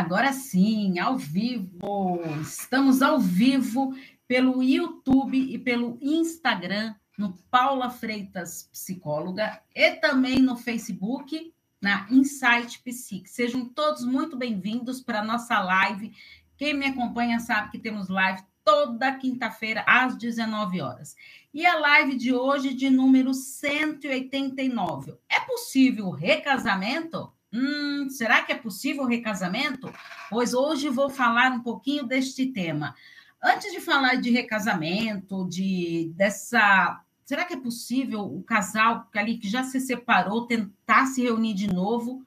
agora sim, ao vivo. Estamos ao vivo pelo YouTube e pelo Instagram, no Paula Freitas Psicóloga, e também no Facebook, na Insight Psique. Sejam todos muito bem-vindos para a nossa live. Quem me acompanha sabe que temos live toda quinta-feira, às 19 horas. E a live de hoje, de número 189. É possível recasamento? Hum, será que é possível recasamento? Pois hoje vou falar um pouquinho deste tema. Antes de falar de recasamento, de dessa, será que é possível o casal ali que já se separou tentar se reunir de novo,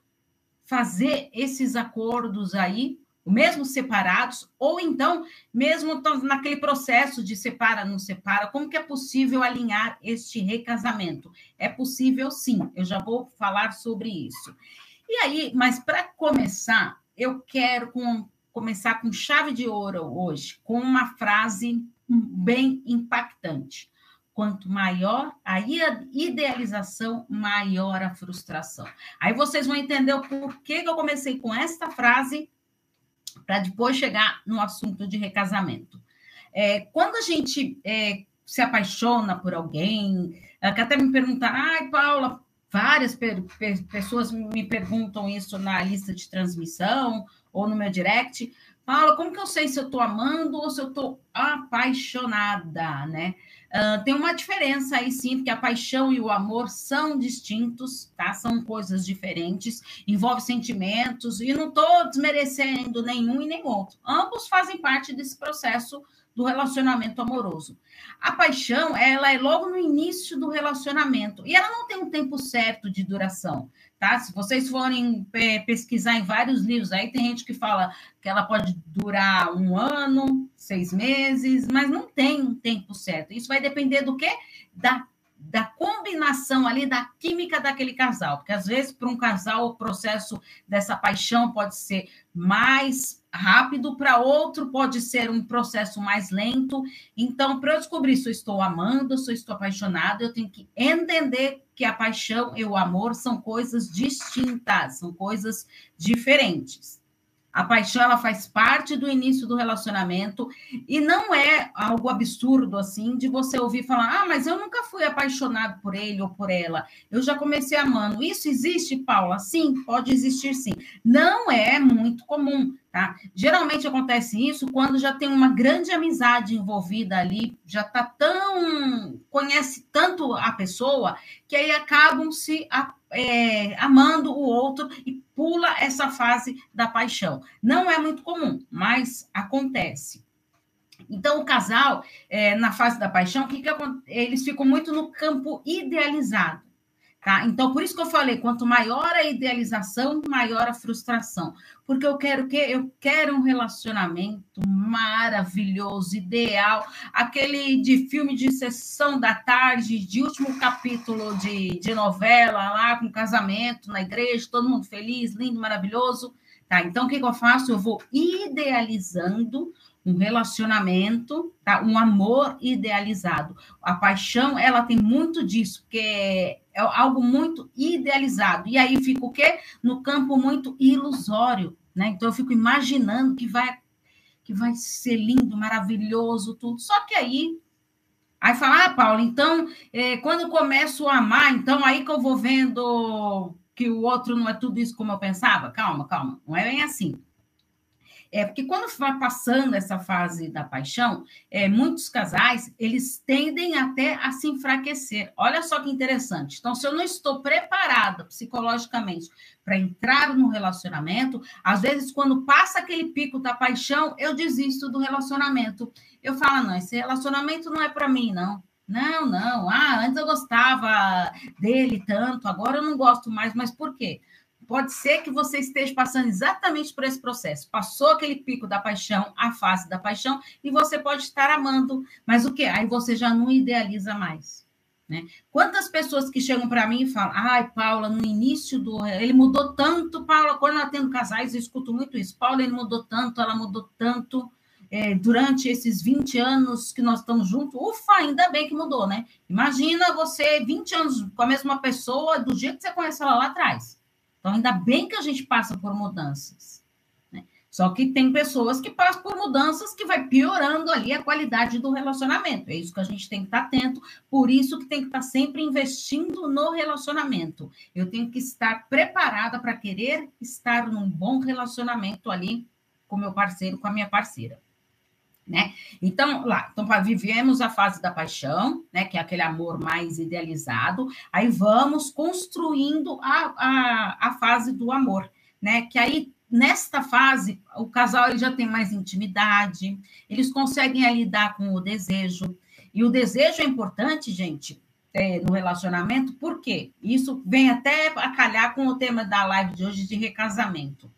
fazer esses acordos aí, mesmo separados, ou então mesmo naquele processo de separa não separa, como que é possível alinhar este recasamento? É possível sim. Eu já vou falar sobre isso. E aí, mas para começar, eu quero com, começar com chave de ouro hoje, com uma frase bem impactante. Quanto maior a idealização, maior a frustração. Aí vocês vão entender o porquê que eu comecei com esta frase para depois chegar no assunto de recasamento. É, quando a gente é, se apaixona por alguém, até me perguntar, ai, Paula, Várias pessoas me perguntam isso na lista de transmissão ou no meu direct. Paula, como que eu sei se eu estou amando ou se eu estou apaixonada, né? Uh, tem uma diferença aí sim, porque a paixão e o amor são distintos, tá? São coisas diferentes, envolve sentimentos, e não estou desmerecendo nenhum e nem outro. Ambos fazem parte desse processo do relacionamento amoroso. A paixão, ela é logo no início do relacionamento e ela não tem um tempo certo de duração, tá? Se vocês forem pesquisar em vários livros, aí tem gente que fala que ela pode durar um ano, seis meses, mas não tem um tempo certo. Isso vai depender do quê? Da da combinação ali da química daquele casal, porque às vezes para um casal o processo dessa paixão pode ser mais rápido, para outro pode ser um processo mais lento. Então, para eu descobrir se eu estou amando, se eu estou apaixonado, eu tenho que entender que a paixão e o amor são coisas distintas, são coisas diferentes. A paixão ela faz parte do início do relacionamento e não é algo absurdo assim de você ouvir falar: "Ah, mas eu nunca fui apaixonado por ele ou por ela. Eu já comecei amando". Isso existe, Paula? Sim, pode existir sim. Não é muito comum, tá? Geralmente acontece isso quando já tem uma grande amizade envolvida ali, já tá tão conhece tanto a pessoa que aí acabam se é, amando o outro e pula essa fase da paixão. Não é muito comum, mas acontece. Então, o casal, é, na fase da paixão, que que eles ficam muito no campo idealizado. Tá? Então, por isso que eu falei, quanto maior a idealização, maior a frustração. Porque eu quero que eu quero um relacionamento maravilhoso, ideal, aquele de filme de sessão da tarde, de último capítulo de, de novela, lá com casamento na igreja, todo mundo feliz, lindo, maravilhoso. Tá? Então, o que, que eu faço? Eu vou idealizando um relacionamento, tá? um amor idealizado. A paixão, ela tem muito disso, porque é, algo muito idealizado. E aí fica o quê? No campo muito ilusório, né? Então eu fico imaginando que vai que vai ser lindo, maravilhoso, tudo. Só que aí Aí fala, ah, Paulo, então, é, quando eu começo a amar, então aí que eu vou vendo que o outro não é tudo isso como eu pensava. Calma, calma, não é bem assim. É porque quando vai passando essa fase da paixão, é, muitos casais eles tendem até a se enfraquecer. Olha só que interessante. Então, se eu não estou preparada psicologicamente para entrar no relacionamento, às vezes quando passa aquele pico da paixão, eu desisto do relacionamento. Eu falo, não, esse relacionamento não é para mim, não. Não, não. Ah, antes eu gostava dele tanto, agora eu não gosto mais. Mas por quê? Pode ser que você esteja passando exatamente por esse processo. Passou aquele pico da paixão, a fase da paixão, e você pode estar amando, mas o que? Aí você já não idealiza mais. Né? Quantas pessoas que chegam para mim e falam, ai, Paula, no início do. Ele mudou tanto, Paula, quando ela tendo casais, eu escuto muito isso. Paula, ele mudou tanto, ela mudou tanto. É, durante esses 20 anos que nós estamos juntos, ufa, ainda bem que mudou, né? Imagina você 20 anos com a mesma pessoa, do jeito que você conhece ela lá atrás. Então, ainda bem que a gente passa por mudanças. Né? Só que tem pessoas que passam por mudanças que vai piorando ali a qualidade do relacionamento. É isso que a gente tem que estar atento, por isso que tem que estar sempre investindo no relacionamento. Eu tenho que estar preparada para querer estar num bom relacionamento ali com meu parceiro, com a minha parceira. Né? Então, lá, então, vivemos a fase da paixão, né? Que é aquele amor mais idealizado. Aí vamos construindo a, a, a fase do amor, né? Que aí nesta fase, o casal ele já tem mais intimidade, eles conseguem lidar com o desejo. E o desejo é importante, gente, é, no relacionamento, por quê? Isso vem até a calhar com o tema da live de hoje de recasamento.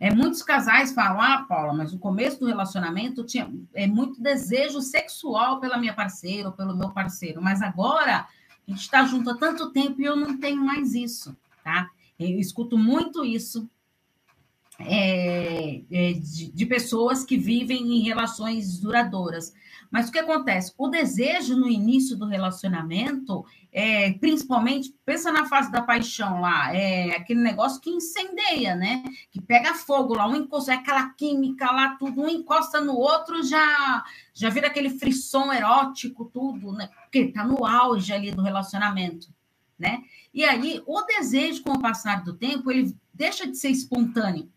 É, muitos casais falam, ah, Paula, mas no começo do relacionamento tinha é, muito desejo sexual pela minha parceira ou pelo meu parceiro, mas agora a gente está junto há tanto tempo e eu não tenho mais isso, tá? Eu escuto muito isso é, é, de, de, pessoas que vivem em relações duradouras. Mas o que acontece? O desejo no início do relacionamento, é, principalmente, pensa na fase da paixão lá, é aquele negócio que incendeia, né? Que pega fogo lá, um encosta, é aquela química lá, tudo, um encosta no outro, já já vira aquele frisson erótico, tudo, né? Porque tá no auge ali do relacionamento, né? E aí, o desejo, com o passar do tempo, ele deixa de ser espontâneo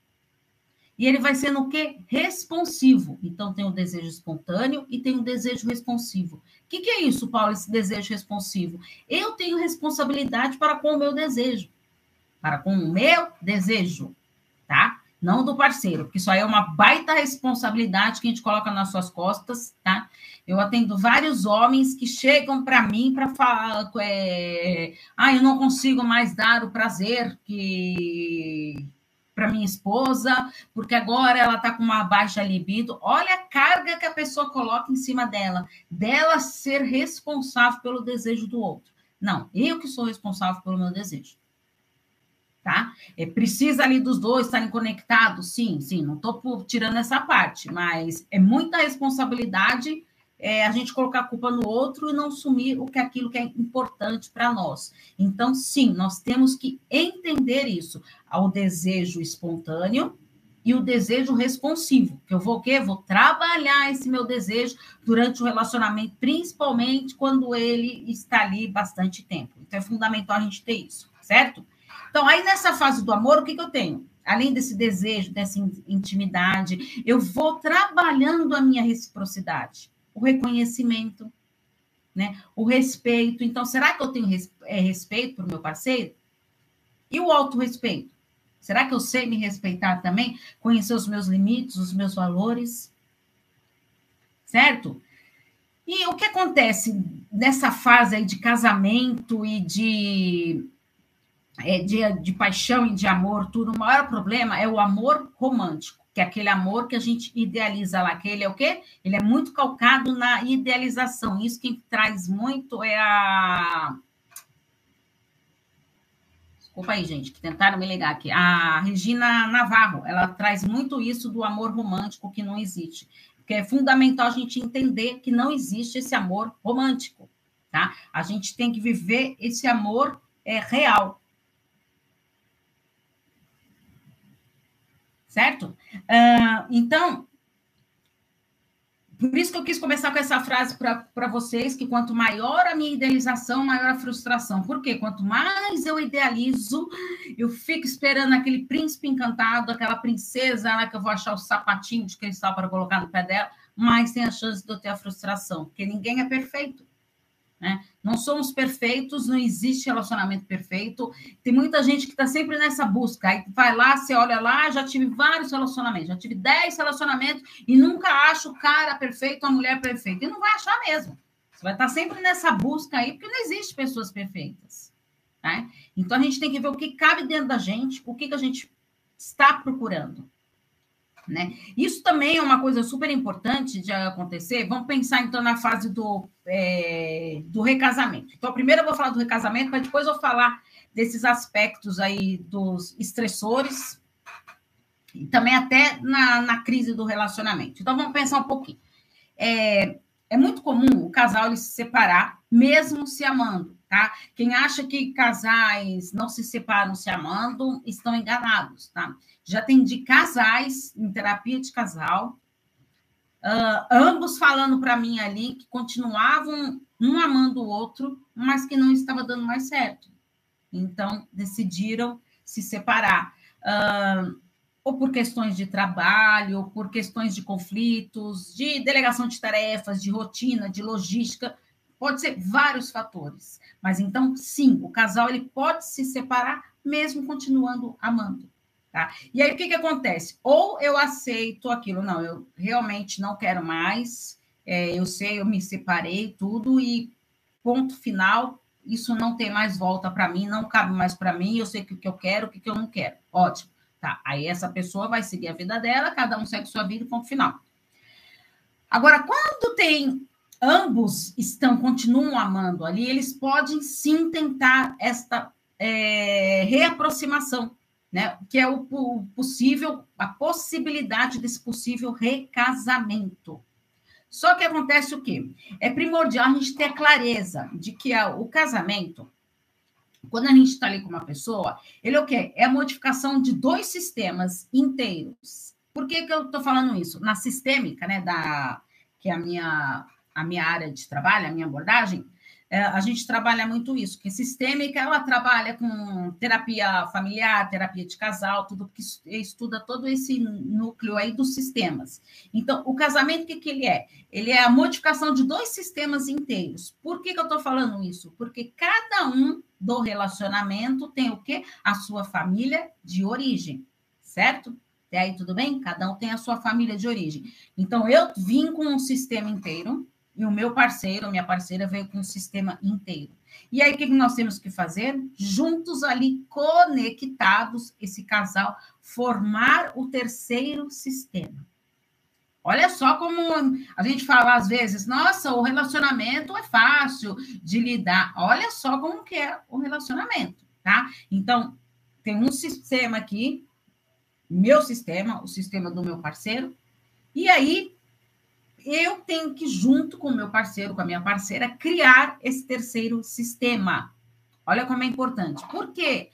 e ele vai sendo o quê? Responsivo. Então, tem o desejo espontâneo e tem o desejo responsivo. O que, que é isso, Paulo, esse desejo responsivo? Eu tenho responsabilidade para com o meu desejo. Para com o meu desejo, tá? Não do parceiro, porque isso aí é uma baita responsabilidade que a gente coloca nas suas costas, tá? Eu atendo vários homens que chegam para mim para falar, é, ah, eu não consigo mais dar o prazer que para minha esposa, porque agora ela está com uma baixa libido. Olha a carga que a pessoa coloca em cima dela, dela ser responsável pelo desejo do outro. Não, eu que sou responsável pelo meu desejo. Tá? É, precisa ali dos dois estarem conectados? Sim, sim, não estou tirando essa parte, mas é muita responsabilidade é, a gente colocar a culpa no outro e não assumir o que é aquilo que é importante para nós. Então, sim, nós temos que entender isso, ao desejo espontâneo e o desejo responsivo. Que eu vou o quê? Vou trabalhar esse meu desejo durante o relacionamento, principalmente quando ele está ali bastante tempo. Então, é fundamental a gente ter isso, certo? Então, aí nessa fase do amor, o que, que eu tenho? Além desse desejo, dessa intimidade, eu vou trabalhando a minha reciprocidade o reconhecimento, né? o respeito. Então, será que eu tenho é, respeito para o meu parceiro? E o autorrespeito? Será que eu sei me respeitar também? Conhecer os meus limites, os meus valores? Certo? E o que acontece nessa fase aí de casamento e de, é, de, de paixão e de amor, tudo, o maior problema é o amor romântico que é aquele amor que a gente idealiza lá, que ele é o quê? Ele é muito calcado na idealização. Isso que traz muito é a. Desculpa aí, gente, que tentaram me ligar aqui. A Regina Navarro, ela traz muito isso do amor romântico que não existe. Porque é fundamental a gente entender que não existe esse amor romântico, tá? A gente tem que viver esse amor é, real. Certo? Uh, então, por isso que eu quis começar com essa frase para vocês, que quanto maior a minha idealização, maior a frustração. Por quê? Quanto mais eu idealizo, eu fico esperando aquele príncipe encantado, aquela princesa lá que eu vou achar o sapatinho de cristal para colocar no pé dela, mais tem a chance de eu ter a frustração, porque ninguém é perfeito. Né? Não somos perfeitos, não existe relacionamento perfeito. Tem muita gente que está sempre nessa busca. Aí vai lá, você olha lá, já tive vários relacionamentos, já tive 10 relacionamentos e nunca acho o cara perfeito, a mulher perfeita. E não vai achar mesmo. Você vai estar tá sempre nessa busca aí, porque não existe pessoas perfeitas. Né? Então a gente tem que ver o que cabe dentro da gente, o que, que a gente está procurando. Né? Isso também é uma coisa super importante de acontecer. Vamos pensar então na fase do, é, do recasamento. Então, primeiro eu vou falar do recasamento, mas depois eu vou falar desses aspectos aí dos estressores e também até na, na crise do relacionamento. Então, vamos pensar um pouquinho. É, é muito comum o casal ele se separar, mesmo se amando. Tá? Quem acha que casais não se separam se amando, estão enganados, tá? Já atendi casais em terapia de casal, uh, ambos falando para mim ali que continuavam um amando o outro, mas que não estava dando mais certo. Então, decidiram se separar. Uh, ou por questões de trabalho, ou por questões de conflitos, de delegação de tarefas, de rotina, de logística, pode ser vários fatores. Mas então, sim, o casal ele pode se separar mesmo continuando amando. Tá? E aí o que, que acontece? Ou eu aceito aquilo, não, eu realmente não quero mais, é, eu sei, eu me separei, tudo, e ponto final, isso não tem mais volta para mim, não cabe mais para mim, eu sei o que, que eu quero, o que, que eu não quero. Ótimo. Tá, aí essa pessoa vai seguir a vida dela, cada um segue sua vida, ponto final. Agora, quando tem ambos estão continuam amando ali, eles podem sim tentar esta é, reaproximação, né? Que é o, o, possível, a possibilidade desse possível recasamento. Só que acontece o quê? É primordial a gente ter a clareza de que a, o casamento, quando a gente está ali com uma pessoa, ele é o quê? É a modificação de dois sistemas inteiros. Por que, que eu estou falando isso? Na sistêmica, né, da, que é a minha a minha área de trabalho, a minha abordagem, é, a gente trabalha muito isso, que sistêmica, ela trabalha com terapia familiar, terapia de casal, tudo que estuda todo esse núcleo aí dos sistemas. Então, o casamento, o que, que ele é? Ele é a modificação de dois sistemas inteiros. Por que, que eu estou falando isso? Porque cada um do relacionamento tem o quê? A sua família de origem, certo? Até aí, tudo bem? Cada um tem a sua família de origem. Então, eu vim com um sistema inteiro, e o meu parceiro, minha parceira, veio com o sistema inteiro. E aí, o que nós temos que fazer? Juntos ali, conectados, esse casal, formar o terceiro sistema. Olha só como a gente fala às vezes, nossa, o relacionamento é fácil de lidar. Olha só como que é o relacionamento, tá? Então, tem um sistema aqui, meu sistema, o sistema do meu parceiro, e aí eu tenho que, junto com o meu parceiro, com a minha parceira, criar esse terceiro sistema. Olha como é importante. Por quê?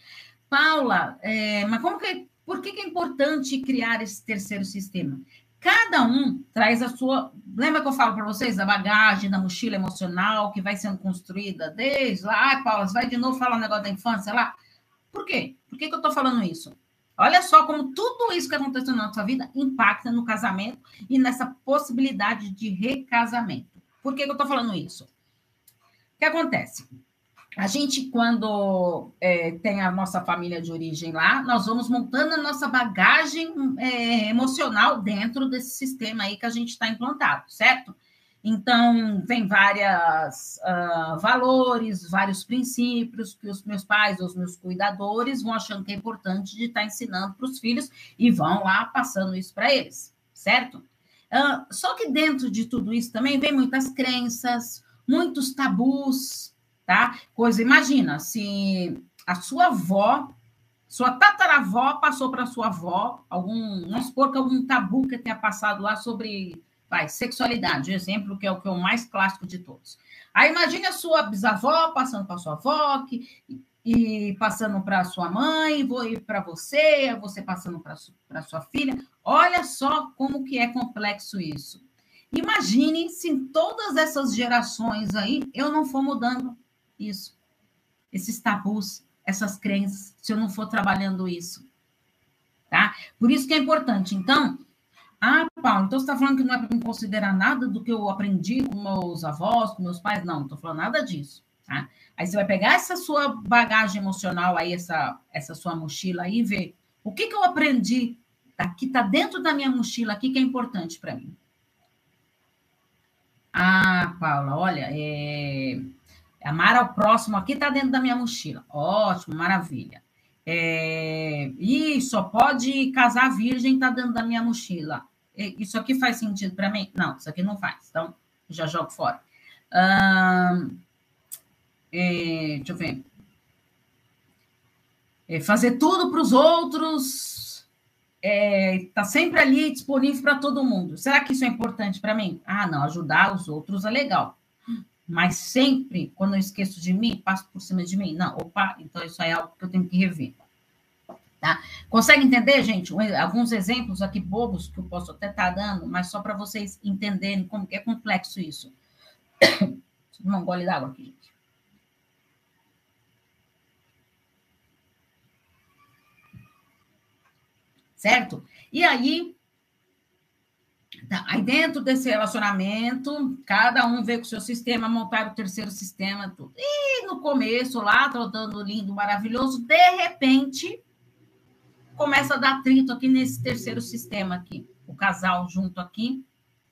Paula, é, mas como que, por que, que é importante criar esse terceiro sistema? Cada um traz a sua. Lembra que eu falo para vocês da bagagem, da mochila emocional que vai sendo construída desde lá? Ai, Paula, você vai de novo falar um negócio da infância lá? Por quê? Por que, que eu estou falando isso? Olha só como tudo isso que aconteceu na nossa vida impacta no casamento e nessa possibilidade de recasamento. Por que, que eu estou falando isso? O que acontece? A gente, quando é, tem a nossa família de origem lá, nós vamos montando a nossa bagagem é, emocional dentro desse sistema aí que a gente está implantado, certo? Então, vem vários uh, valores, vários princípios que os meus pais, os meus cuidadores, vão achando que é importante de estar tá ensinando para os filhos e vão lá passando isso para eles, certo? Uh, só que dentro de tudo isso também vem muitas crenças, muitos tabus, tá? Coisa, imagina, se a sua avó, sua tataravó passou para sua avó algum, vamos supor que algum tabu que tenha passado lá sobre Vai, sexualidade, exemplo que é o que é o mais clássico de todos. Aí imagine a sua bisavó passando para sua avó que, e passando para sua mãe, vou ir para você, você passando para sua filha. Olha só como que é complexo isso. Imagine se em todas essas gerações aí eu não for mudando isso, esses tabus, essas crenças, se eu não for trabalhando isso, tá? Por isso que é importante. Então, ah, Paulo, então você está falando que não é para considerar nada do que eu aprendi com meus avós, com meus pais? Não, não estou falando nada disso. Tá? Aí você vai pegar essa sua bagagem emocional aí, essa, essa sua mochila aí e ver o que, que eu aprendi que está dentro da minha mochila aqui que é importante para mim. Ah, Paula, olha, é... amar ao próximo aqui está dentro da minha mochila. Ótimo, maravilha. É... E só pode casar virgem está dentro da minha mochila isso aqui faz sentido para mim? Não, isso aqui não faz. Então, já jogo fora. Hum, é, deixa eu ver. É, fazer tudo para os outros, é, tá sempre ali disponível para todo mundo. Será que isso é importante para mim? Ah, não, ajudar os outros é legal. mas sempre, quando eu esqueço de mim, passo por cima de mim. Não, opa, então isso aí é algo que eu tenho que rever. Tá? Consegue entender, gente? Alguns exemplos aqui bobos que eu posso até estar tá dando, mas só para vocês entenderem como que é complexo isso. Não gole d'água aqui, gente. Certo? E aí, Tá, aí dentro desse relacionamento, cada um vê com o seu sistema, montar o terceiro sistema, tudo. E no começo, lá, trotando lindo, maravilhoso, de repente, começa a dar atrito aqui nesse terceiro sistema aqui. O casal junto aqui,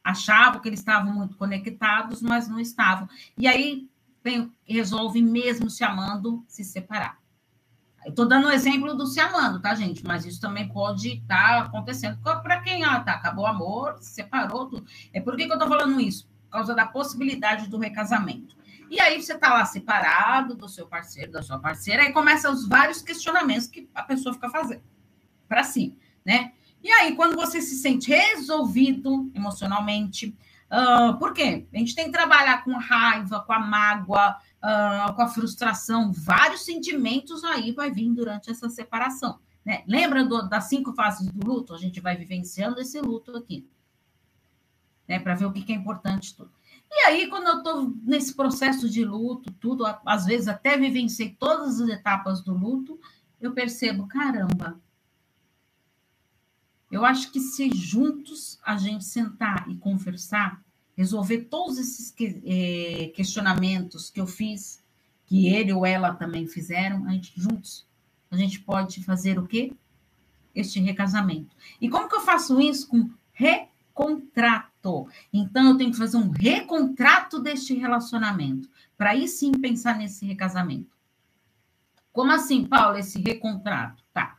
achava que eles estavam muito conectados, mas não estavam. E aí vem, resolve mesmo se amando, se separar. Estou dando o um exemplo do se amando, tá, gente? Mas isso também pode estar tá acontecendo para quem ah, tá, acabou o amor, se separou. Tudo. É por que, que eu estou falando isso? Por causa da possibilidade do recasamento. E aí você está lá separado do seu parceiro, da sua parceira, aí começam os vários questionamentos que a pessoa fica fazendo para si, né? E aí, quando você se sente resolvido emocionalmente, uh, por quê? A gente tem que trabalhar com raiva, com a mágoa, uh, com a frustração, vários sentimentos aí vai vir durante essa separação. Né? Lembra do, das cinco fases do luto? A gente vai vivenciando esse luto aqui, né? Para ver o que, que é importante tudo. E aí, quando eu estou nesse processo de luto, tudo, às vezes até vivenciei todas as etapas do luto, eu percebo, caramba, eu acho que se juntos a gente sentar e conversar, resolver todos esses é, questionamentos que eu fiz, que ele ou ela também fizeram, a gente juntos, a gente pode fazer o quê? Este recasamento. E como que eu faço isso? Com recontrato. Então, eu tenho que fazer um recontrato deste relacionamento, para aí sim pensar nesse recasamento. Como assim, Paulo, esse recontrato? Tá.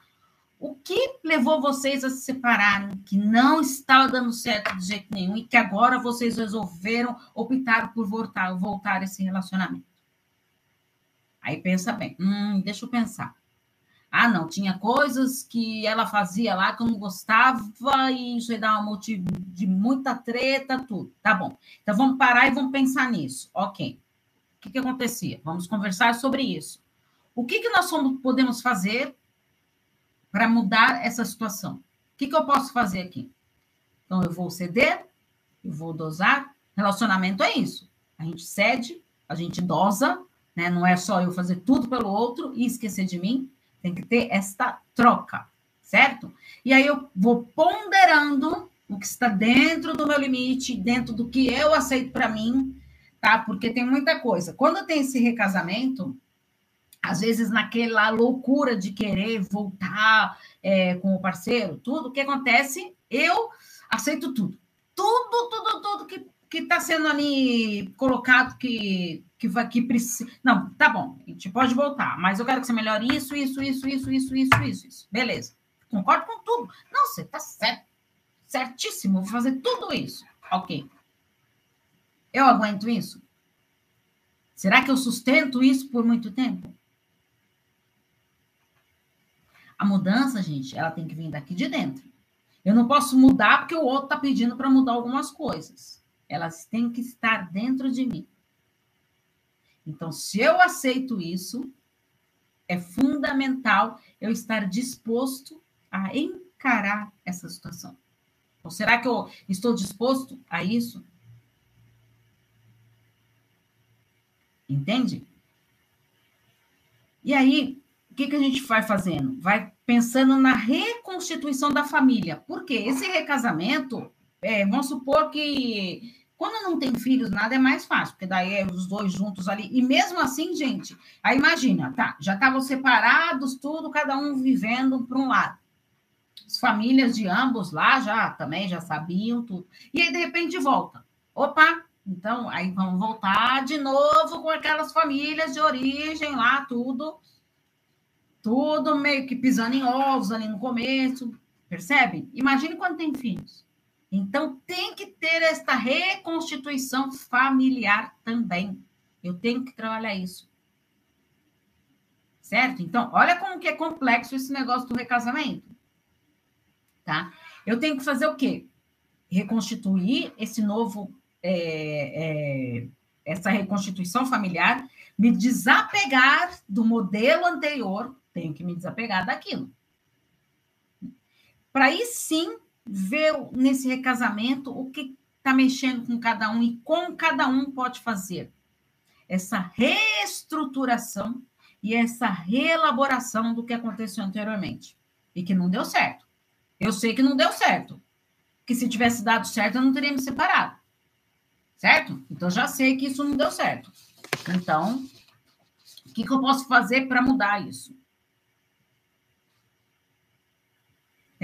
O que levou vocês a se separarem, que não estava dando certo de jeito nenhum e que agora vocês resolveram, optaram por voltar, voltar esse relacionamento? Aí pensa bem, hum, deixa eu pensar. Ah, não, tinha coisas que ela fazia lá que eu não gostava e isso aí dá um motivo de muita treta, tudo. Tá bom. Então vamos parar e vamos pensar nisso. Ok. O que, que acontecia? Vamos conversar sobre isso. O que, que nós podemos fazer para mudar essa situação. O que, que eu posso fazer aqui? Então, eu vou ceder, eu vou dosar. Relacionamento é isso. A gente cede, a gente dosa, né? Não é só eu fazer tudo pelo outro e esquecer de mim. Tem que ter esta troca, certo? E aí eu vou ponderando o que está dentro do meu limite, dentro do que eu aceito para mim, tá? Porque tem muita coisa. Quando tem esse recasamento, às vezes naquela loucura de querer voltar é, com o parceiro, tudo, o que acontece? Eu aceito tudo. Tudo, tudo, tudo que que está sendo ali colocado que que vai que precisa. Não, tá bom, a gente pode voltar, mas eu quero que você melhore isso, isso, isso, isso, isso, isso, isso, isso. Beleza. Concordo com tudo. Não, você tá certo, certíssimo, vou fazer tudo isso. Ok. Eu aguento isso? Será que eu sustento isso por muito tempo? A mudança, gente, ela tem que vir daqui de dentro. Eu não posso mudar porque o outro está pedindo para mudar algumas coisas. Elas têm que estar dentro de mim. Então, se eu aceito isso, é fundamental eu estar disposto a encarar essa situação. Ou será que eu estou disposto a isso? Entende? E aí, o que, que a gente vai fazendo? Vai pensando na reconstituição da família. Porque esse recasamento, é, vamos supor que quando não tem filhos, nada é mais fácil, porque daí é os dois juntos ali. E mesmo assim, gente, aí imagina, tá? Já estavam separados, tudo, cada um vivendo para um lado. As famílias de ambos lá já também já sabiam tudo. E aí, de repente, volta. Opa, então aí vamos voltar de novo com aquelas famílias de origem lá, tudo tudo meio que pisando em ovos ali no começo, percebe? Imagine quando tem filhos. Então, tem que ter esta reconstituição familiar também. Eu tenho que trabalhar isso. Certo? Então, olha como que é complexo esse negócio do recasamento. Tá? Eu tenho que fazer o quê? Reconstituir esse novo é, é, essa reconstituição familiar, me desapegar do modelo anterior, tenho que me desapegar daquilo. Para aí sim ver nesse recasamento o que está mexendo com cada um e como cada um pode fazer essa reestruturação e essa reelaboração do que aconteceu anteriormente e que não deu certo. Eu sei que não deu certo, que se tivesse dado certo eu não teria me separado, certo? Então já sei que isso não deu certo. Então, o que, que eu posso fazer para mudar isso?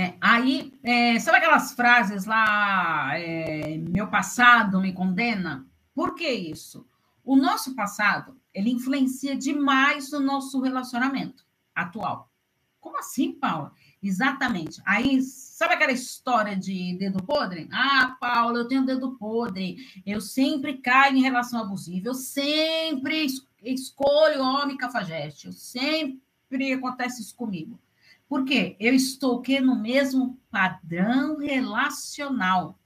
É, aí, é, sabe aquelas frases lá, é, meu passado me condena? Por que isso? O nosso passado, ele influencia demais no nosso relacionamento atual. Como assim, Paula? Exatamente. Aí, sabe aquela história de dedo podre? Ah, Paula, eu tenho dedo podre. Eu sempre caio em relação abusiva. Eu sempre escolho homem cafajeste. Eu sempre acontece isso comigo. Por quê? Eu estou que no mesmo padrão relacional.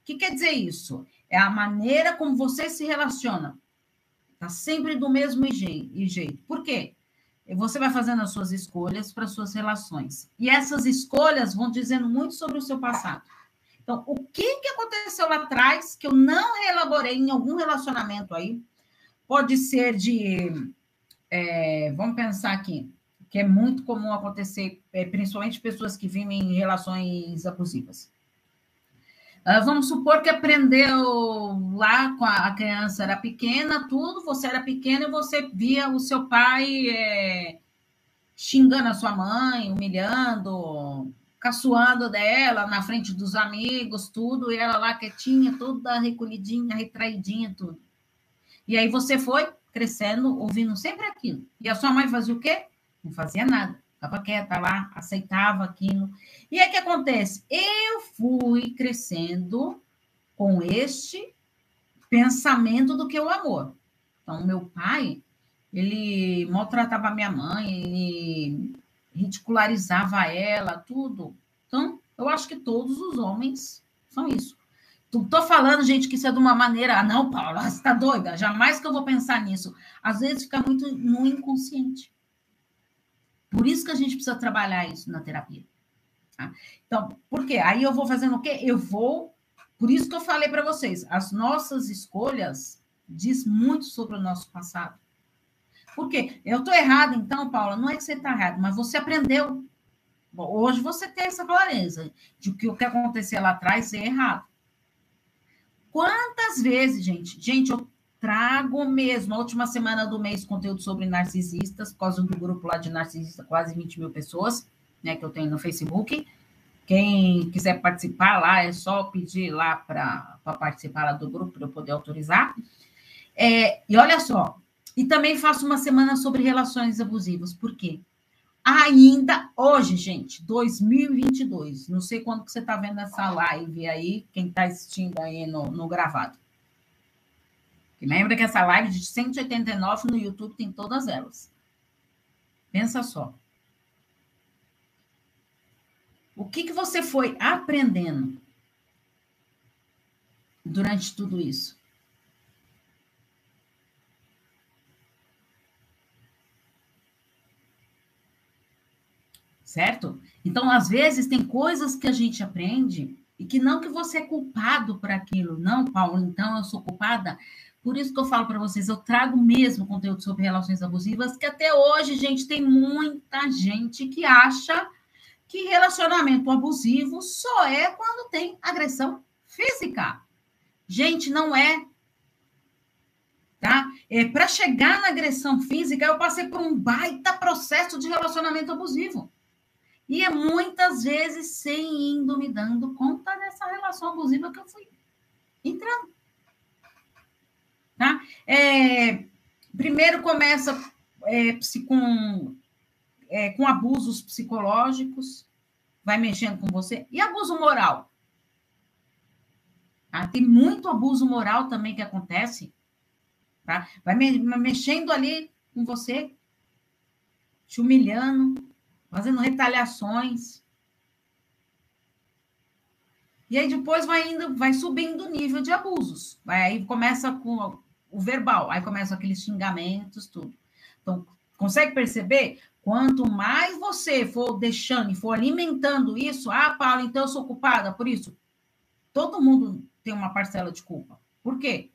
O que quer dizer isso? É a maneira como você se relaciona. Está sempre do mesmo jeito. Por quê? Você vai fazendo as suas escolhas para suas relações. E essas escolhas vão dizendo muito sobre o seu passado. Então, o que, que aconteceu lá atrás que eu não reelaborei em algum relacionamento aí? Pode ser de. É, vamos pensar aqui que é muito comum acontecer, é, principalmente pessoas que vivem em relações abusivas. Uh, vamos supor que aprendeu lá com a, a, criança era pequena, tudo, você era pequena e você via o seu pai é, xingando a sua mãe, humilhando, caçoando dela na frente dos amigos, tudo, e ela lá quietinha, toda recolhidinha, retraidinha, tudo. E aí você foi crescendo, ouvindo sempre aquilo. E a sua mãe fazia o quê? Não fazia nada, ficava quieta lá, aceitava aquilo. E aí o que acontece? Eu fui crescendo com este pensamento do que o amor. Então, meu pai, ele maltratava minha mãe, ele ridicularizava ela, tudo. Então, eu acho que todos os homens são isso. Tô falando, gente, que isso é de uma maneira. Ah, não, Paula, você está doida? Jamais que eu vou pensar nisso. Às vezes fica muito no inconsciente. Por isso que a gente precisa trabalhar isso na terapia. Tá? Então, por quê? Aí eu vou fazendo o quê? Eu vou. Por isso que eu falei para vocês, as nossas escolhas diz muito sobre o nosso passado. Por quê? Eu estou errada, então, Paula, não é que você está errado, mas você aprendeu. Bom, hoje você tem essa clareza de que o que aconteceu lá atrás é errado. Quantas vezes, gente? Gente, eu trago mesmo, a última semana do mês, conteúdo sobre narcisistas, por causa do grupo lá de narcisistas, quase 20 mil pessoas, né, que eu tenho no Facebook. Quem quiser participar lá, é só pedir lá para participar lá do grupo, para eu poder autorizar. É, e olha só, e também faço uma semana sobre relações abusivas. Por quê? Ainda hoje, gente, 2022, não sei quando que você está vendo essa live aí, quem está assistindo aí no, no gravado. E lembra que essa live de 189 no YouTube tem todas elas. Pensa só. O que, que você foi aprendendo durante tudo isso? Certo? Então, às vezes, tem coisas que a gente aprende e que não que você é culpado por aquilo. Não, Paulo, então eu sou culpada. Por isso que eu falo para vocês, eu trago mesmo conteúdo sobre relações abusivas, que até hoje, gente, tem muita gente que acha que relacionamento abusivo só é quando tem agressão física. Gente, não é. Tá? É, para chegar na agressão física, eu passei por um baita processo de relacionamento abusivo. E é muitas vezes sem indo me dando conta dessa relação abusiva que eu fui entrando. Tá? É, primeiro começa é, com, é, com abusos psicológicos, vai mexendo com você, e abuso moral. Tá? Tem muito abuso moral também que acontece. Tá? Vai me, mexendo ali com você, te humilhando, fazendo retaliações. E aí depois vai indo, vai subindo o nível de abusos. Aí começa com o verbal, aí começam aqueles xingamentos, tudo. Então, consegue perceber? Quanto mais você for deixando e for alimentando isso, ah, Paulo, então eu sou culpada por isso. Todo mundo tem uma parcela de culpa. Por quê?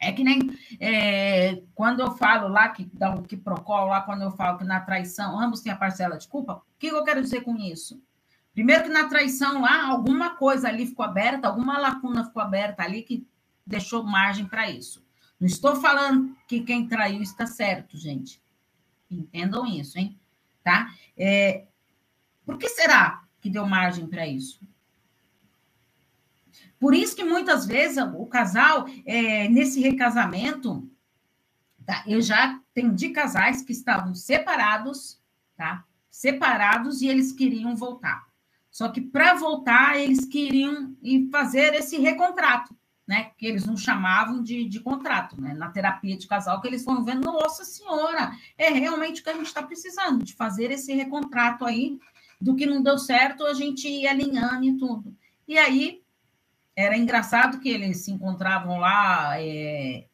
É que nem é, quando eu falo lá que dá um que procol, lá quando eu falo que na traição ambos têm a parcela de culpa, o que eu quero dizer com isso? Primeiro que na traição lá, alguma coisa ali ficou aberta, alguma lacuna ficou aberta ali que deixou margem para isso. Não estou falando que quem traiu está certo, gente. Entendam isso, hein? Tá? É, por que será que deu margem para isso? Por isso que muitas vezes o casal, é, nesse recasamento, tá? eu já atendi casais que estavam separados, tá? Separados e eles queriam voltar. Só que para voltar, eles queriam fazer esse recontrato, né? Que eles não chamavam de, de contrato, né? Na terapia de casal, que eles foram vendo, nossa senhora, é realmente o que a gente está precisando, de fazer esse recontrato aí, do que não deu certo, a gente ir alinhando e tudo. E aí era engraçado que eles se encontravam lá, é,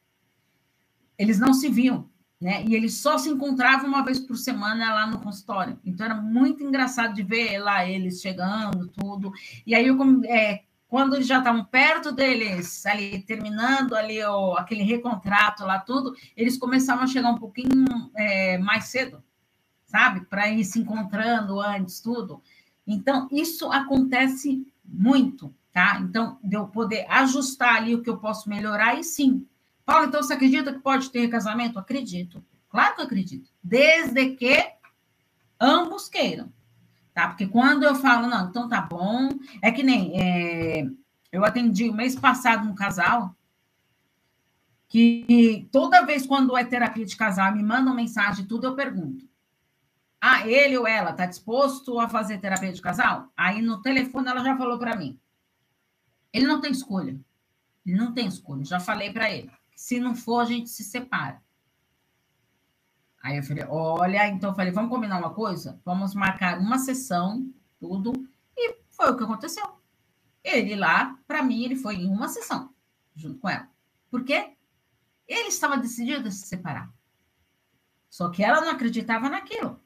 eles não se viam, né? E eles só se encontravam uma vez por semana lá no consultório. Então era muito engraçado de ver lá eles chegando, tudo. E aí, eu, é, quando eles já estavam perto deles, ali terminando ali o, aquele recontrato lá, tudo, eles começavam a chegar um pouquinho é, mais cedo, sabe? Para ir se encontrando antes, tudo. Então, isso acontece muito tá? Então, de eu poder ajustar ali o que eu posso melhorar, e sim. Paulo, então você acredita que pode ter casamento? Acredito. Claro que eu acredito. Desde que ambos queiram. Tá? Porque quando eu falo, não, então tá bom, é que nem é, eu atendi o mês passado um casal que toda vez quando é terapia de casal me mandam mensagem tudo, eu pergunto. Ah, ele ou ela está disposto a fazer terapia de casal? Aí no telefone ela já falou para mim. Ele não tem escolha. Ele não tem escolha. Já falei para ele. Se não for, a gente se separa. Aí eu falei, olha, então eu falei, vamos combinar uma coisa? Vamos marcar uma sessão, tudo. E foi o que aconteceu. Ele lá, para mim, ele foi em uma sessão, junto com ela. Por quê? Ele estava decidido a se separar. Só que ela não acreditava naquilo.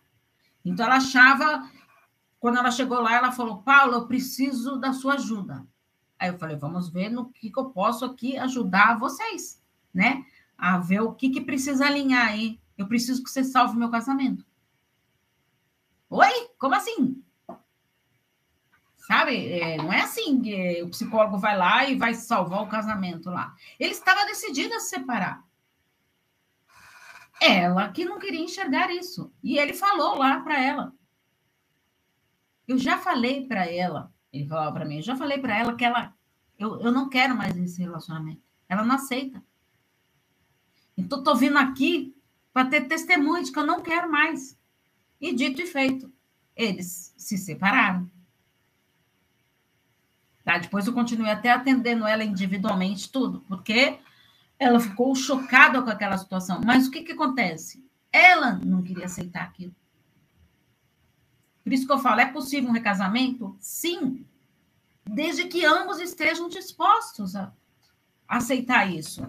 Então ela achava, quando ela chegou lá, ela falou: Paulo, eu preciso da sua ajuda. Aí eu falei, vamos ver no que, que eu posso aqui ajudar vocês, né? A ver o que, que precisa alinhar aí. Eu preciso que você salve meu casamento. Oi? Como assim? Sabe? É, não é assim que o psicólogo vai lá e vai salvar o casamento lá. Ele estava decidido a se separar. Ela que não queria enxergar isso. E ele falou lá para ela. Eu já falei para ela ele falava para mim, eu já falei para ela que ela, eu, eu não quero mais esse relacionamento. Ela não aceita. Então, estou vindo aqui para ter testemunho de que eu não quero mais. E dito e feito, eles se separaram. Tá? Depois eu continuei até atendendo ela individualmente, tudo, porque ela ficou chocada com aquela situação. Mas o que, que acontece? Ela não queria aceitar aquilo. Por isso que eu falo, é possível um recasamento? Sim, desde que ambos estejam dispostos a aceitar isso.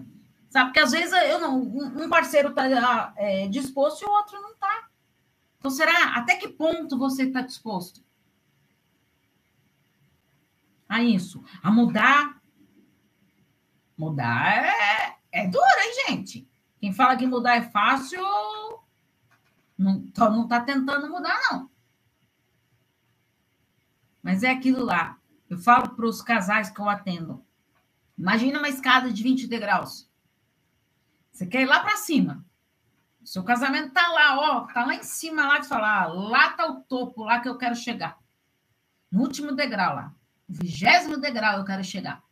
Sabe? Porque às vezes eu não, um parceiro está é, disposto e o outro não está. Então, será até que ponto você está disposto a isso? A mudar? Mudar é, é duro, hein, gente? Quem fala que mudar é fácil não está tentando mudar, não. Mas é aquilo lá. Eu falo para os casais que eu atendo. Imagina uma escada de 20 degraus. Você quer ir lá para cima. Seu casamento está lá, ó, tá lá em cima lá de falar, ah, lá tá o topo, lá que eu quero chegar. No último degrau lá. No vigésimo degrau eu quero chegar.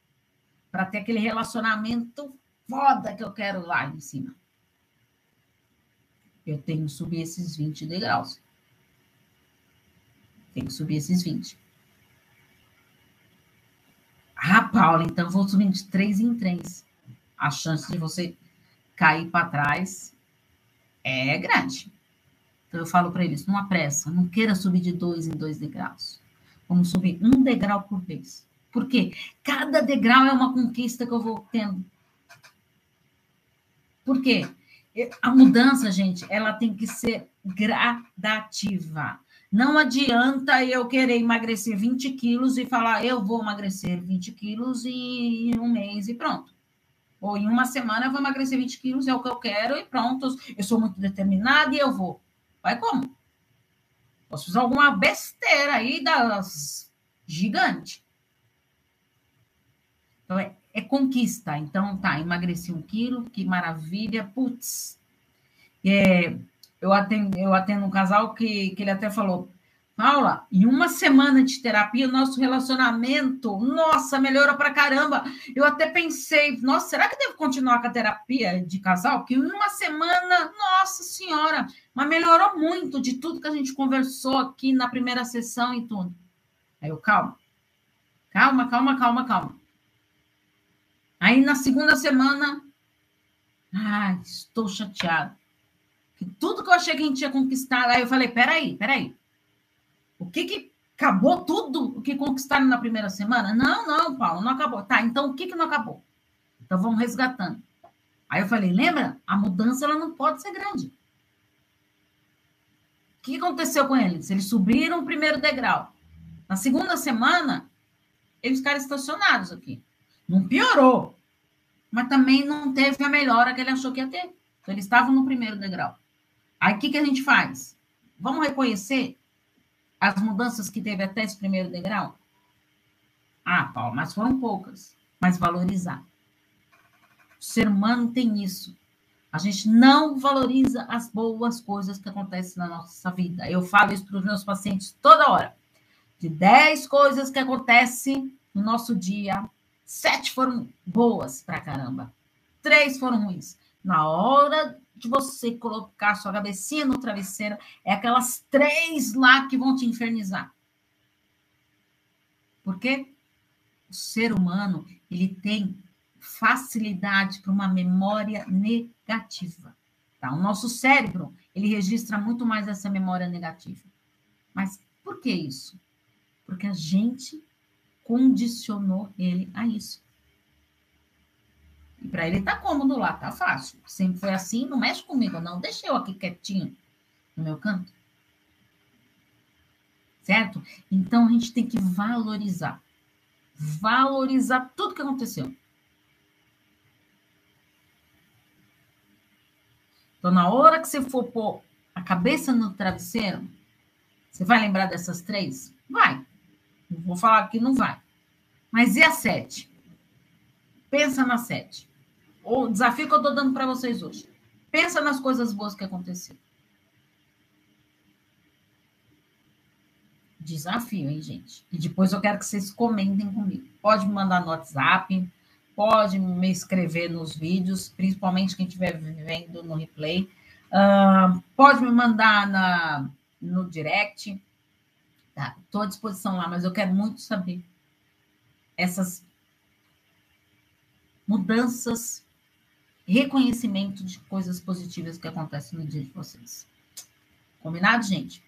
Para ter aquele relacionamento foda que eu quero lá em cima. Eu tenho que subir esses 20 degraus. Tenho que subir esses 20. Ah, Paula, então vou subindo de três em três. A chance de você cair para trás é grande. Então eu falo para eles: não apressa, não queira subir de dois em dois degraus. Vamos subir um degrau por vez. Por quê? Cada degrau é uma conquista que eu vou tendo. Por quê? A mudança, gente, ela tem que ser gradativa. Não adianta eu querer emagrecer 20 quilos e falar, eu vou emagrecer 20 quilos em um mês e pronto. Ou em uma semana eu vou emagrecer 20 quilos, é o que eu quero e pronto. Eu sou muito determinada e eu vou. Vai como? Posso fazer alguma besteira aí das gigante. Então, é, é conquista. Então, tá, emagreci um quilo, que maravilha, putz. É, eu, atendo, eu atendo um casal que, que ele até falou, Paula, em uma semana de terapia, o nosso relacionamento, nossa, melhorou pra caramba. Eu até pensei, nossa, será que devo continuar com a terapia de casal? Que em uma semana, nossa senhora, mas melhorou muito de tudo que a gente conversou aqui na primeira sessão e tudo. Aí eu, calma, calma, calma, calma, calma. Aí na segunda semana, ai, estou chateada. Tudo que eu achei que a gente tinha conquistado, aí eu falei, peraí, peraí. O que que acabou tudo o que conquistaram na primeira semana? Não, não, Paulo, não acabou. Tá, então o que que não acabou? Então vamos resgatando. Aí eu falei, lembra? A mudança ela não pode ser grande. O que aconteceu com eles? Eles subiram o primeiro degrau. Na segunda semana, eles ficaram estacionados aqui. Não piorou, mas também não teve a melhora que ele achou que ia ter. Então, eles estavam no primeiro degrau. Aí, o que, que a gente faz? Vamos reconhecer as mudanças que teve até esse primeiro degrau? Ah, Paulo, mas foram poucas. Mas valorizar. O ser humano tem isso. A gente não valoriza as boas coisas que acontecem na nossa vida. Eu falo isso para os meus pacientes toda hora. De 10 coisas que acontecem no nosso dia, sete foram boas pra caramba. Três foram ruins. Na hora de você colocar sua cabecinha no travesseiro, é aquelas três lá que vão te infernizar. Porque o ser humano, ele tem facilidade para uma memória negativa. Tá? O nosso cérebro, ele registra muito mais essa memória negativa. Mas por que isso? Porque a gente condicionou ele a isso. E para ele tá cômodo lá, tá fácil. Sempre foi assim, não mexe comigo, não. Deixa eu aqui quietinho no meu canto. Certo? Então a gente tem que valorizar. Valorizar tudo que aconteceu. Então, na hora que você for pôr a cabeça no travesseiro, você vai lembrar dessas três? Vai. Não vou falar que não vai. Mas e a sete? Pensa na sete o desafio que eu estou dando para vocês hoje. Pensa nas coisas boas que aconteceram. Desafio, hein, gente? E depois eu quero que vocês comentem comigo. Pode me mandar no WhatsApp, pode me escrever nos vídeos, principalmente quem estiver vendo no replay. Uh, pode me mandar na, no direct. Tá, estou à disposição lá, mas eu quero muito saber essas mudanças reconhecimento de coisas positivas que acontecem no dia de vocês. Combinado, gente?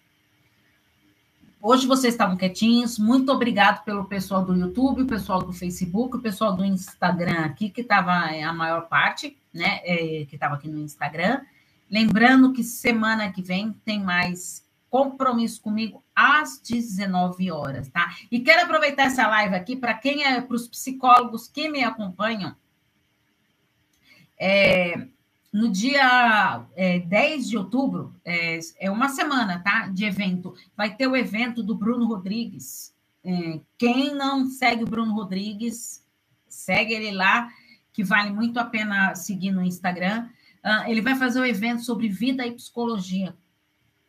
Hoje vocês estavam quietinhos. Muito obrigado pelo pessoal do YouTube, o pessoal do Facebook, o pessoal do Instagram aqui, que estava é, a maior parte, né? É, que estava aqui no Instagram. Lembrando que semana que vem tem mais compromisso comigo às 19 horas, tá? E quero aproveitar essa live aqui para quem é para os psicólogos que me acompanham é, no dia é, 10 de outubro, é, é, uma semana, tá? De evento. Vai ter o evento do Bruno Rodrigues. É, quem não segue o Bruno Rodrigues, segue ele lá, que vale muito a pena seguir no Instagram. Uh, ele vai fazer um evento sobre vida e psicologia,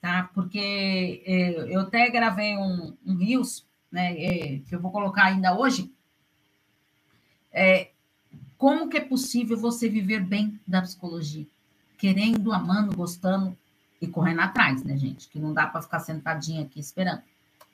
tá? Porque é, eu até gravei um, um Reels, né? É, que eu vou colocar ainda hoje. É, como que é possível você viver bem da psicologia? Querendo, amando, gostando e correndo atrás, né, gente? Que não dá para ficar sentadinha aqui esperando,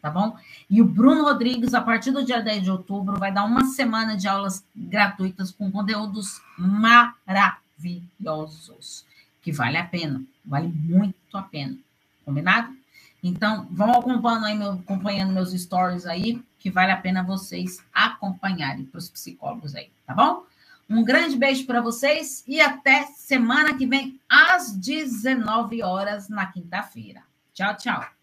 tá bom? E o Bruno Rodrigues, a partir do dia 10 de outubro, vai dar uma semana de aulas gratuitas com conteúdos maravilhosos, que vale a pena, vale muito a pena, combinado? Então, vão acompanhando, aí meu, acompanhando meus stories aí, que vale a pena vocês acompanharem para os psicólogos aí, tá bom? Um grande beijo para vocês e até semana que vem, às 19 horas, na quinta-feira. Tchau, tchau.